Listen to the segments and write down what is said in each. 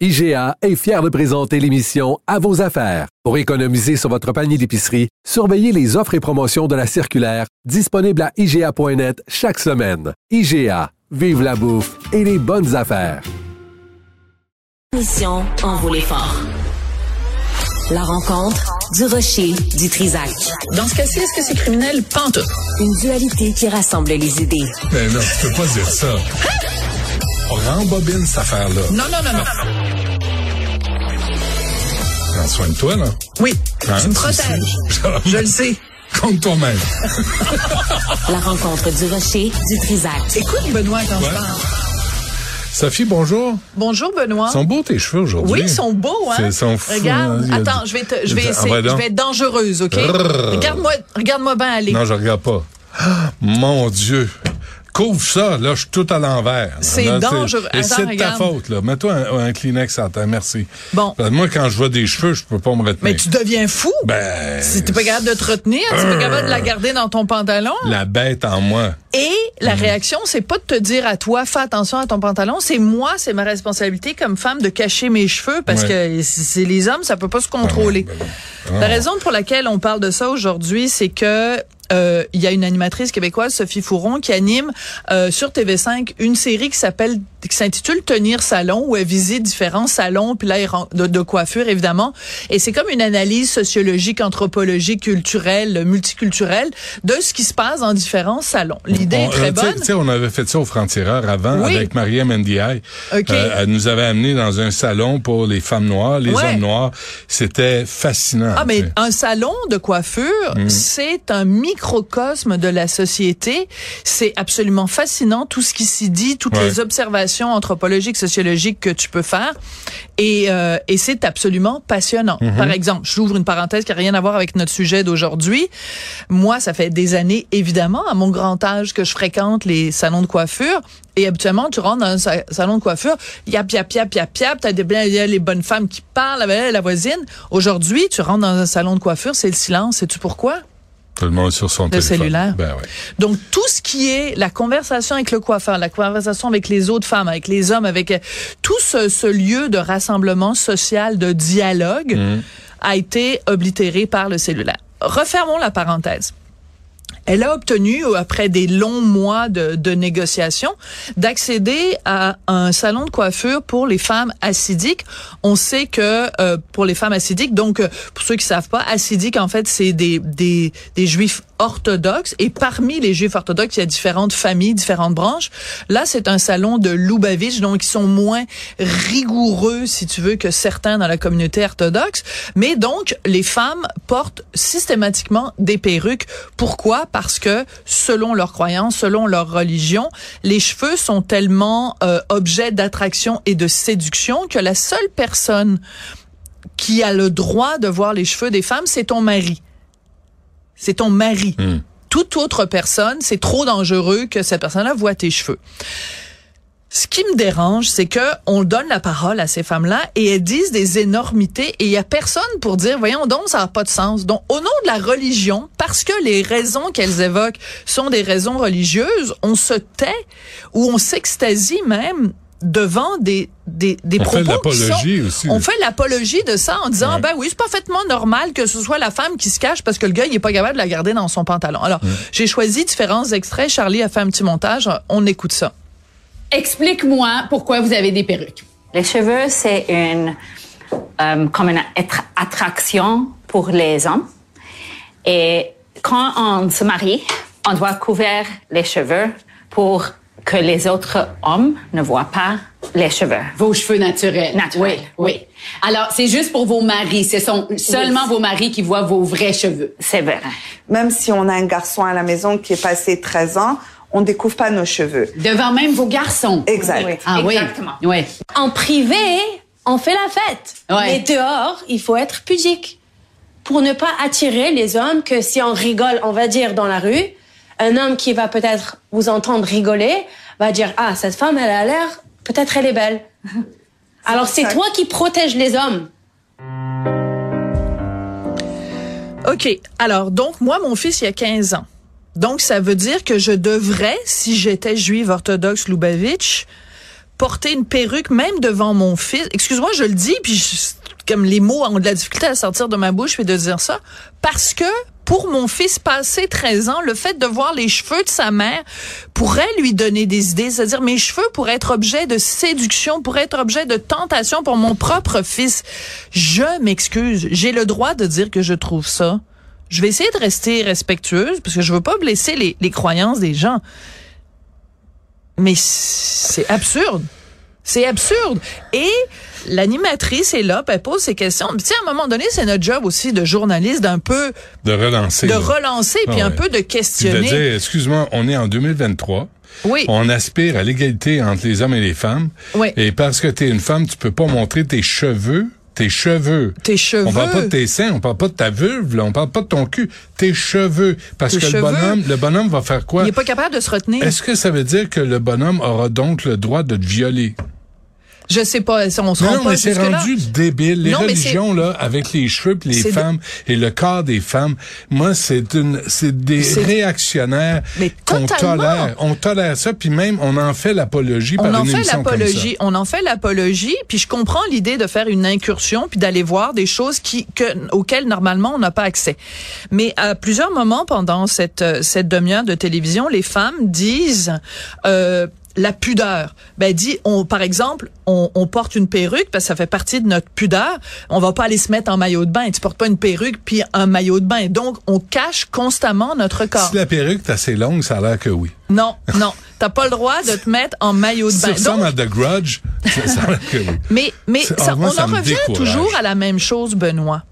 IGA est fier de présenter l'émission À vos affaires. Pour économiser sur votre panier d'épicerie, surveillez les offres et promotions de la circulaire disponible à IGA.net chaque semaine. IGA, vive la bouffe et les bonnes affaires. Mission en volet fort. La rencontre du rocher du Trisac. Dans ce cas-ci, est-ce que c'est criminel? Pantoute. Une dualité qui rassemble les idées. Mais non, tu peux pas dire ça. On rembobine cette affaire-là. Non, non, non, non. Prends soin de toi, là. Oui, Hein, tu me protèges. Je le sais. Compte toi-même. La rencontre du rocher du Trisac. Écoute, Benoît, quand je Ouais. parle. Sophie, bonjour. Bonjour, Benoît. Ils sont beaux tes cheveux aujourd'hui. Oui, ils sont beaux, hein? C'est- ils sont fous, Regarde, hein. Attends, je vais, te, je vais Ah, essayer, je vais être dangereuse, OK? Regarde-moi, regarde-moi bien aller. Non, je regarde pas. Ah, Mon Dieu. Couvre ça, là, je suis tout à l'envers. C'est dangereux. Et c'est de ta faute, là. Mets-toi un, un Kleenex à terre, merci. Bon. Moi, quand je vois des cheveux, je peux pas me retenir. Mais tu deviens fou. Ben. Si t'es pas capable de te retenir, tu pas capable de la garder dans ton pantalon. La bête en moi. Et la réaction, c'est pas de te dire à toi, fais attention à ton pantalon. C'est moi, c'est ma responsabilité comme femme de cacher mes cheveux parce Ouais. que c'est les hommes, ça peut pas se contrôler. Ben non. La raison pour laquelle on parle de ça aujourd'hui, c'est que euh, il y a une animatrice québécoise, Sophie Fouron, qui anime euh, sur TV5 une série qui s'appelle qui s'intitule Tenir salon où elle visite différents salons puis là de, de coiffure évidemment et c'est comme une analyse sociologique, anthropologique, culturelle, multiculturelle de ce qui se passe dans différents salons. L'idée est très euh, sais- bonne. Tu sais, on avait fait ça au Franc-Tireur avant Oui. avec Maria Mendiaye. OK. Euh, elle nous avait amené dans un salon pour les femmes noires, les Ouais. hommes noirs. C'était fascinant. Ah, mais un salon de coiffure, Mm. c'est un microcosme de la société. C'est absolument fascinant, tout ce qui s'y dit, toutes Ouais. les observations anthropologiques, sociologiques que tu peux faire. Et, euh, et c'est absolument passionnant. Mm-hmm. Par exemple, j'ouvre une parenthèse qui n'a rien à voir avec notre sujet d'aujourd'hui. Moi, ça fait des années, évidemment, à mon grand âge, que je fréquente les salons de coiffure. Et habituellement, tu rentres dans un sa- salon de coiffure, yap, yap, yap, yap, yap, t'as des, il y a les bonnes femmes qui parlent avec la voisine. Aujourd'hui, tu rentres dans un salon de coiffure, c'est le silence. Sais-tu pourquoi? Tout le monde sur son Le téléphone. cellulaire. Ben ouais. Donc, tout ce qui est la conversation avec le coiffeur, la conversation avec les autres femmes, avec les hommes, avec euh, tout ce, ce lieu de rassemblement social, de dialogue, a été oblitéré par le cellulaire. Refermons la parenthèse. Elle a obtenu, euh, après des longs mois de, de négociations, d'accéder à un salon de coiffure pour les femmes acidiques. On sait que euh, pour les femmes acidiques, donc euh, pour ceux qui savent pas, acidiques en fait c'est des, des des juifs orthodoxes et parmi les juifs orthodoxes il y a différentes familles, différentes branches. Là c'est un salon de Lubavitch donc ils sont moins rigoureux si tu veux que certains dans la communauté orthodoxe, mais donc les femmes portent systématiquement des perruques. Pourquoi? Parce que selon leurs croyances, selon leur religion, les cheveux sont tellement euh, objet d'attraction et de séduction que la seule personne qui a le droit de voir les cheveux des femmes, c'est ton mari. C'est ton mari. Hmm. Toute autre personne, c'est trop dangereux que cette personne-là voit tes cheveux. Ce qui me dérange, c'est que on donne la parole à ces femmes-là et elles disent des énormités et il y a personne pour dire, voyons donc, ça n'a pas de sens. Donc, au nom de la religion, parce que les raisons qu'elles évoquent sont des raisons religieuses, on se tait ou on s'extasie même devant des des, des On fait propos qui l'apologie sont- aussi. On fait l'apologie de ça en disant Ouais. ben oui c'est parfaitement normal que ce soit la femme qui se cache parce que le gars il est pas capable de la garder dans son pantalon. Alors j'ai choisi différents extraits. Charlie a fait un petit montage. On écoute ça. Explique-moi pourquoi vous avez des perruques. Les cheveux, c'est une, euh, comme une attra- attraction pour les hommes. Et quand on se marie, on doit couvrir les cheveux pour que les autres hommes ne voient pas les cheveux. Vos cheveux naturels. Naturels, Oui, oui. Alors, c'est juste pour vos maris. Ce sont seulement Oui. vos maris qui voient vos vrais cheveux. C'est vrai. Même si on a un garçon à la maison qui est passé 13 ans, on découvre pas nos cheveux. Devant même vos garçons. Exact. Oui. Ah oui. Exactement. Oui. En privé, on fait la fête. Ouais. Mais dehors, il faut être pudique pour ne pas attirer les hommes que si on rigole, on va dire dans la rue, un homme qui va peut-être vous entendre rigoler va dire ah cette femme elle a l'air peut-être elle est belle. Alors c'est toi qui protèges les hommes. OK. Alors, donc, moi, mon fils, il y a 15 ans. Donc, ça veut dire que je devrais, si j'étais juive orthodoxe Lubavitch, porter une perruque même devant mon fils. Excuse-moi, je le dis, puis je- comme les mots ont de la difficulté à sortir de ma bouche et de dire ça, parce que pour mon fils passé 13 ans, le fait de voir les cheveux de sa mère pourrait lui donner des idées. C'est-à-dire, mes cheveux pourraient être objet de séduction, pourraient être objet de tentation pour mon propre fils. Je m'excuse. J'ai le droit de dire que je trouve ça. Je vais essayer de rester respectueuse parce que je veux pas blesser les, les croyances des gens. Mais c'est absurde. C'est absurde. Et l'animatrice est là, puis elle pose ses questions. Puis, à un moment donné, c'est notre job aussi de journaliste d'un peu De relancer. de là. relancer puis Ah un ouais. peu de Puis de questionner. dire, excuse-moi, on est en 2023. Oui. On aspire à l'égalité entre les hommes et les femmes. Oui. Et parce que tu es une femme, tu peux pas montrer tes cheveux. Tes cheveux. Tes cheveux. On parle pas de tes seins, on parle pas de ta vulve, là, on parle pas de ton cul. Tes cheveux. Parce Tes que cheveux. le bonhomme, le bonhomme va faire quoi? Il est pas capable de se retenir. Est-ce que ça veut dire que le bonhomme aura donc le droit de te violer? Je sais pas, on se rend Non, pas mais c'est rendu débile. Les Non, religions, là, avec les cheveux pis les de- femmes et le corps des femmes, moi, c'est une, c'est des réactionnaires qu'on tolère. On tolère ça, puis même, on en fait l'apologie par On en une fait l'apologie, on en fait l'apologie, puis je comprends l'idée de faire une incursion puis d'aller voir des choses qui que auxquelles normalement on n'a pas accès. Mais à plusieurs moments pendant cette euh, cette demi-heure de télévision, les femmes disent euh, la pudeur. Ben dit on par exemple, on, on porte une perruque parce que ça fait partie de notre pudeur. On va pas aller se mettre en maillot de bain. Tu portes pas une perruque puis un maillot de bain. Donc on cache constamment notre corps. Si la perruque est assez longue, ça a l'air que oui. Non, non, t'as pas le droit de te mettre en maillot de bain. ça Donc, à The Grudge, ça, a l'air que oui. mais, mais ça, on en revient décourage. toujours à la même chose, Benoît.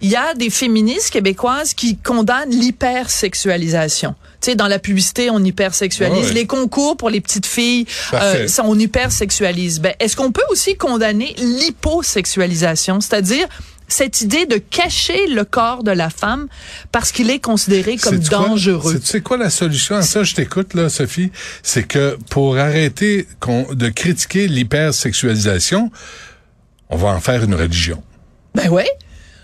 Il y a des féministes québécoises qui condamnent l'hypersexualisation. Tu sais, dans la publicité, on hypersexualise. Les concours pour les petites filles, euh, ça, on hypersexualise. Ben, est-ce qu'on peut aussi condamner l'hyposexualisation, c'est-à-dire cette idée de cacher le corps de la femme parce qu'il est considéré comme dangereux? C'est- Tu sais quoi la solution à ça? Je t'écoute, là, Sophie. C'est que pour arrêter de critiquer l'hypersexualisation, on va en faire une religion. Ben ouais.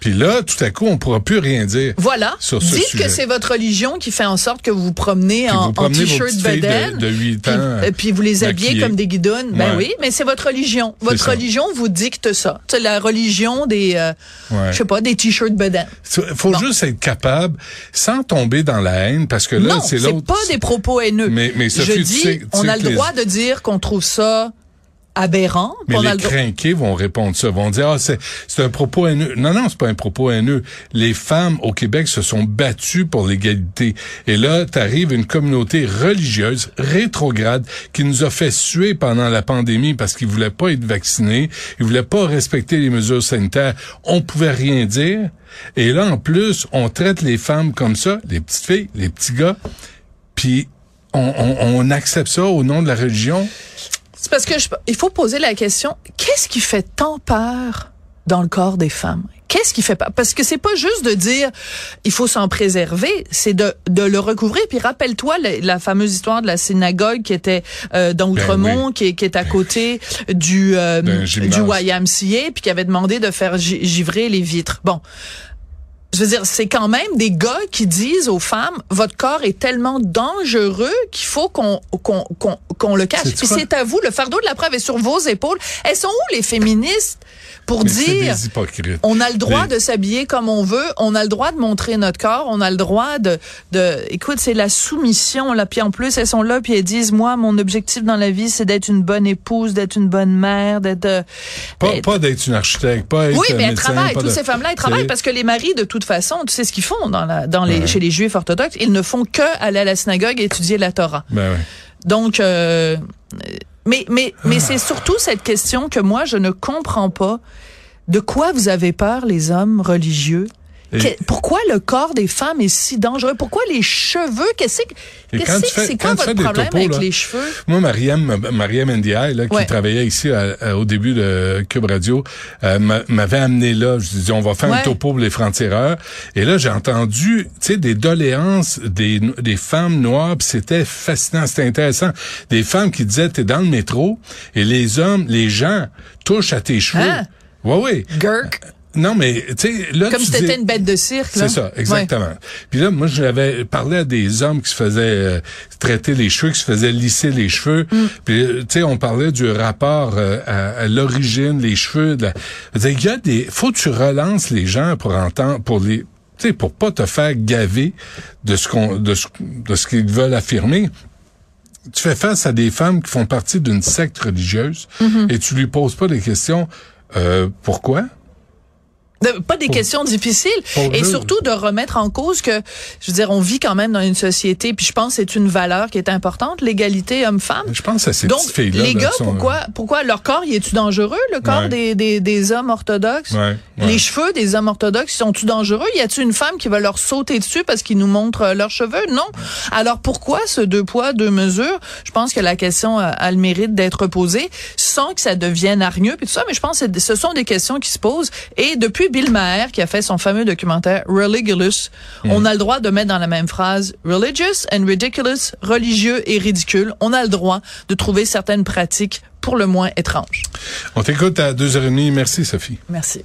Puis là, tout à coup, on pourra plus rien dire. Voilà. Sur ce Dites sujet. que c'est votre religion qui fait en sorte que vous vous promenez Puis en, t-shirt de- bedaine. de huit puis, ans, euh, puis vous les habillez comme des guidonnes. Ben oui, mais c'est votre religion. Votre religion vous dicte ça. C'est la religion des, euh, Ouais. je sais pas, des t-shirts bedaine. Il faut juste être capable, sans tomber dans la haine, parce que là, non, c'est c'est l'autre. pas des propos haineux. Mais- mais Sophie, je tu dis, sais- tu on a le les- droit de dire qu'on trouve ça aberrant. Mais les crinqués vont répondre ça, vont dire ah c'est c'est un propos haineux. Non non, c'est pas un propos haineux. Les femmes au Québec se sont battues pour l'égalité. Et là, t'arrives une communauté religieuse rétrograde qui nous a fait suer pendant la pandémie parce qu'ils voulaient pas être vaccinés, ils voulaient pas respecter les mesures sanitaires. On pouvait rien dire. Et là en plus, on traite les femmes comme ça, les petites filles, les petits gars, puis on, on, on accepte ça au nom de la religion? C'est parce que je- il faut poser la question qu'est-ce qui fait tant peur dans le corps des femmes? Qu'est-ce qui fait peur? Parce que c'est pas juste de dire il faut s'en préserver, c'est de, de le recouvrir. Puis rappelle-toi la, la fameuse histoire de la synagogue qui était euh, dans Outremont, qui, est- qui est à côté du euh, du YMCA, puis qui avait demandé de faire gi- givrer les vitres. Bon, je veux dire, c'est quand même des gars qui disent aux femmes, votre corps est tellement dangereux qu'il faut qu'on qu'on qu'on qu'on le cache. Puis c'est à vous, le fardeau de la preuve est sur vos épaules. Elles sont où les féministes? Pour Mais dire des hypocrites. on a le droit de s'habiller comme on veut, on a le droit de montrer notre corps, on a le droit de de écoute, c'est la soumission là, puis en plus elles sont là puis elles disent moi mon objectif dans la vie c'est d'être une bonne épouse, d'être une bonne mère, d'être euh, Pas, être- pas d'être une architecte, pas être oui, mais elles médecin, travaillent. Toutes de- ces femmes-là, elles travaillent parce que les maris, de toute façon, tu sais ce qu'ils font dans la, dans les, Ouais. chez les Juifs orthodoxes, ils ne font que aller à la synagogue et étudier la Torah. Ben ouais. Donc, euh, mais mais mais c'est surtout cette question que moi je ne comprends pas. De quoi vous avez peur, les hommes religieux, Pourquoi le corps des femmes est si dangereux? Pourquoi les cheveux? Qu'est-ce que c'est quand quoi tu fais votre problème topos, avec là, les cheveux? Moi, Mariam, Mariam Ndiaye, là, qui Ouais. travaillait ici à- à- au début de Cube Radio, euh, m'a- m'avait amené là. Je disais, on va faire Ouais. un topo pour les francs-tireurs. Et là, j'ai entendu, tu sais, des doléances des, des femmes noires, c'était fascinant, c'était intéressant. Des femmes qui disaient, t'es dans le métro, et les hommes, les gens touchent à tes cheveux. Hein? Ouais, oui. Gurk. Non, mais, tu sais, là, Comme tu si dis- t'étais une bête de cirque. c'est ça, exactement. Puis là, moi, j'avais parlé à des hommes qui se faisaient euh, traiter les cheveux, qui se faisaient lisser les cheveux. Mm. Puis, euh, tu sais, on parlait du rapport euh, à, à l'origine, les cheveux. de la- Il y a des... Faut que tu relances les gens pour entendre, pour les... Tu sais, pour pas te faire gaver de ce qu'on, de ce, de ce qu'ils veulent affirmer. Tu fais face à des femmes qui font partie d'une secte religieuse Mm-hmm. et tu lui poses pas des questions. Euh, pourquoi? De- pas des questions difficiles et surtout de remettre en cause que je veux dire on vit quand même dans une société puis je pense que c'est une valeur qui est importante l'égalité homme-femme. Je pense à ces donc petites filles-là. les là, gars qui sont- pourquoi pourquoi leur corps y est-tu dangereux le corps Ouais. des, des, des hommes orthodoxes? Ouais, ouais. les cheveux des hommes orthodoxes sont-ils dangereux? Y a-t-il une femme qui va leur sauter dessus parce qu'ils nous montrent euh, leurs cheveux? Non. Alors pourquoi ce deux poids deux mesures? Je pense que la question a, a le mérite d'être posée sans que ça devienne hargneux puis tout ça mais je pense que ce sont des questions qui se posent. Et depuis Bill Maher qui a fait son fameux documentaire Religulous. On a le droit de mettre dans la même phrase religious and ridiculous religieux et ridicule. On a le droit de trouver certaines pratiques pour le moins étranges. On t'écoute à 2h30. Merci, Sophie. merci